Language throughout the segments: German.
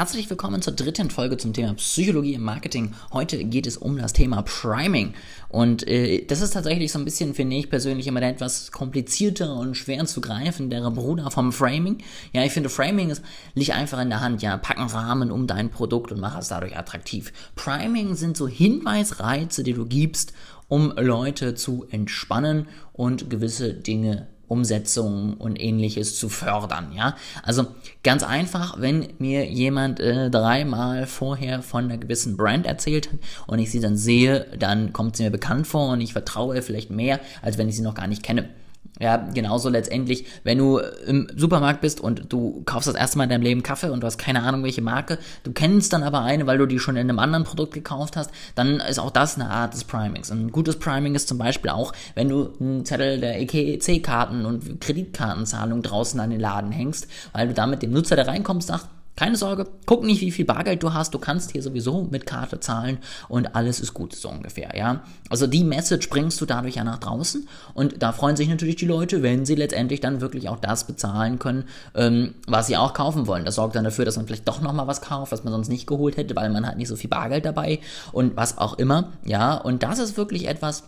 Herzlich willkommen zur dritten Folge zum Thema Psychologie im Marketing. Heute geht es um das Thema Priming. Und äh, das ist tatsächlich so ein bisschen, finde ich persönlich, immer der etwas komplizierter und schwer zu greifen, der Bruder vom Framing. Ja, ich finde, Framing ist, liegt einfach in der Hand. Ja, pack einen Rahmen um dein Produkt und mach es dadurch attraktiv. Priming sind so Hinweisreize, die du gibst, um Leute zu entspannen und gewisse Dinge Umsetzungen und ähnliches zu fördern, ja. Also ganz einfach, wenn mir jemand äh, dreimal vorher von einer gewissen Brand erzählt hat und ich sie dann sehe, dann kommt sie mir bekannt vor und ich vertraue vielleicht mehr, als wenn ich sie noch gar nicht kenne. Ja, genauso letztendlich, wenn du im Supermarkt bist und du kaufst das erste Mal in deinem Leben Kaffee und du hast keine Ahnung, welche Marke, du kennst dann aber eine, weil du die schon in einem anderen Produkt gekauft hast, dann ist auch das eine Art des Primings. Ein gutes Priming ist zum Beispiel auch, wenn du einen Zettel der EKC-Karten und Kreditkartenzahlung draußen an den Laden hängst, weil du damit dem Nutzer, der reinkommt, sagst, keine Sorge, guck nicht, wie viel Bargeld du hast. Du kannst hier sowieso mit Karte zahlen und alles ist gut, so ungefähr, ja. Also die Message bringst du dadurch ja nach draußen und da freuen sich natürlich die Leute, wenn sie letztendlich dann wirklich auch das bezahlen können, ähm, was sie auch kaufen wollen. Das sorgt dann dafür, dass man vielleicht doch nochmal was kauft, was man sonst nicht geholt hätte, weil man hat nicht so viel Bargeld dabei und was auch immer, ja. Und das ist wirklich etwas,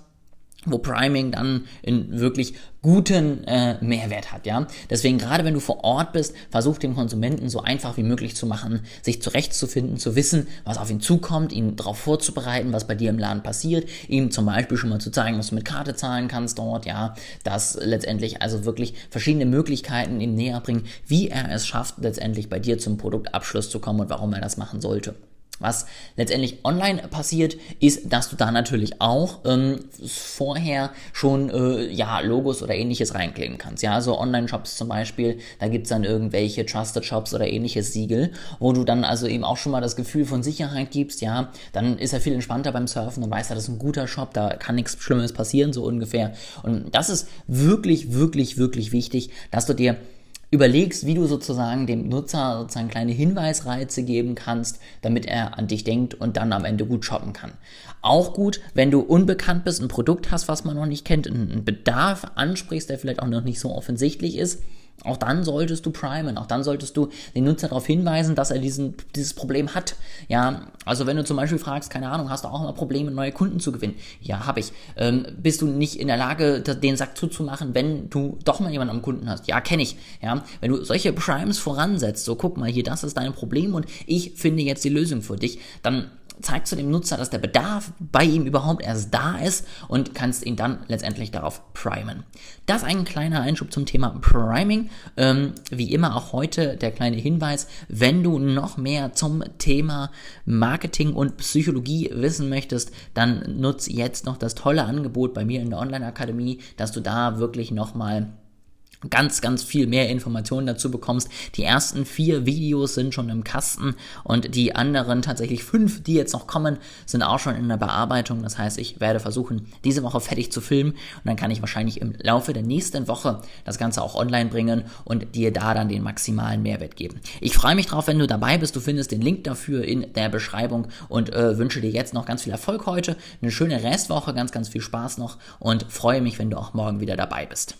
wo Priming dann in wirklich guten äh, Mehrwert hat, ja. Deswegen gerade wenn du vor Ort bist, versuch dem Konsumenten so einfach wie möglich zu machen, sich zurechtzufinden, zu wissen, was auf ihn zukommt, ihn darauf vorzubereiten, was bei dir im Laden passiert, ihm zum Beispiel schon mal zu zeigen, was du mit Karte zahlen kannst dort, ja, das letztendlich also wirklich verschiedene Möglichkeiten ihm näher bringen, wie er es schafft, letztendlich bei dir zum Produktabschluss zu kommen und warum er das machen sollte. Was letztendlich online passiert, ist, dass du da natürlich auch ähm, vorher schon äh, ja, Logos oder ähnliches reinkleben kannst. Ja, so Online-Shops zum Beispiel, da gibt's dann irgendwelche Trusted Shops oder ähnliches Siegel, wo du dann also eben auch schon mal das Gefühl von Sicherheit gibst, ja, dann ist er viel entspannter beim Surfen und weiß er, das ist ein guter Shop, da kann nichts Schlimmes passieren, so ungefähr. Und das ist wirklich, wirklich, wirklich wichtig, dass du dir überlegst, wie du sozusagen dem Nutzer sozusagen kleine Hinweisreize geben kannst, damit er an dich denkt und dann am Ende gut shoppen kann. Auch gut, wenn du unbekannt bist, ein Produkt hast, was man noch nicht kennt, einen Bedarf ansprichst, der vielleicht auch noch nicht so offensichtlich ist, auch dann solltest du primen, auch dann solltest du den Nutzer darauf hinweisen, dass er diesen, dieses Problem hat. Ja, also wenn du zum Beispiel fragst, keine Ahnung, hast du auch immer Probleme, neue Kunden zu gewinnen? Ja, habe ich. Ähm, bist du nicht in der Lage, den Sack zuzumachen, wenn du doch mal jemanden am Kunden hast? Ja, kenne ich. Ja, wenn du solche Primes voransetzt, so guck mal hier, das ist dein Problem und ich finde jetzt die Lösung für dich, dann zeigst du dem Nutzer, dass der Bedarf bei ihm überhaupt erst da ist und kannst ihn dann letztendlich darauf primen. Das ein kleiner Einschub zum Thema Priming. Ähm, wie immer auch heute der kleine Hinweis, wenn du noch mehr zum Thema Marketing und Psychologie wissen möchtest, dann nutz jetzt noch das tolle Angebot bei mir in der Online-Akademie, dass du da wirklich nochmal ganz, ganz viel mehr Informationen dazu bekommst. Die ersten vier Videos sind schon im Kasten und die anderen tatsächlich fünf, die jetzt noch kommen, sind auch schon in der Bearbeitung. Das heißt, ich werde versuchen, diese Woche fertig zu filmen und dann kann ich wahrscheinlich im Laufe der nächsten Woche das Ganze auch online bringen und dir da dann den maximalen Mehrwert geben. Ich freue mich drauf, wenn du dabei bist. Du findest den Link dafür in der Beschreibung und äh, wünsche dir jetzt noch ganz viel Erfolg heute, eine schöne Restwoche, ganz, ganz viel Spaß noch und freue mich, wenn du auch morgen wieder dabei bist.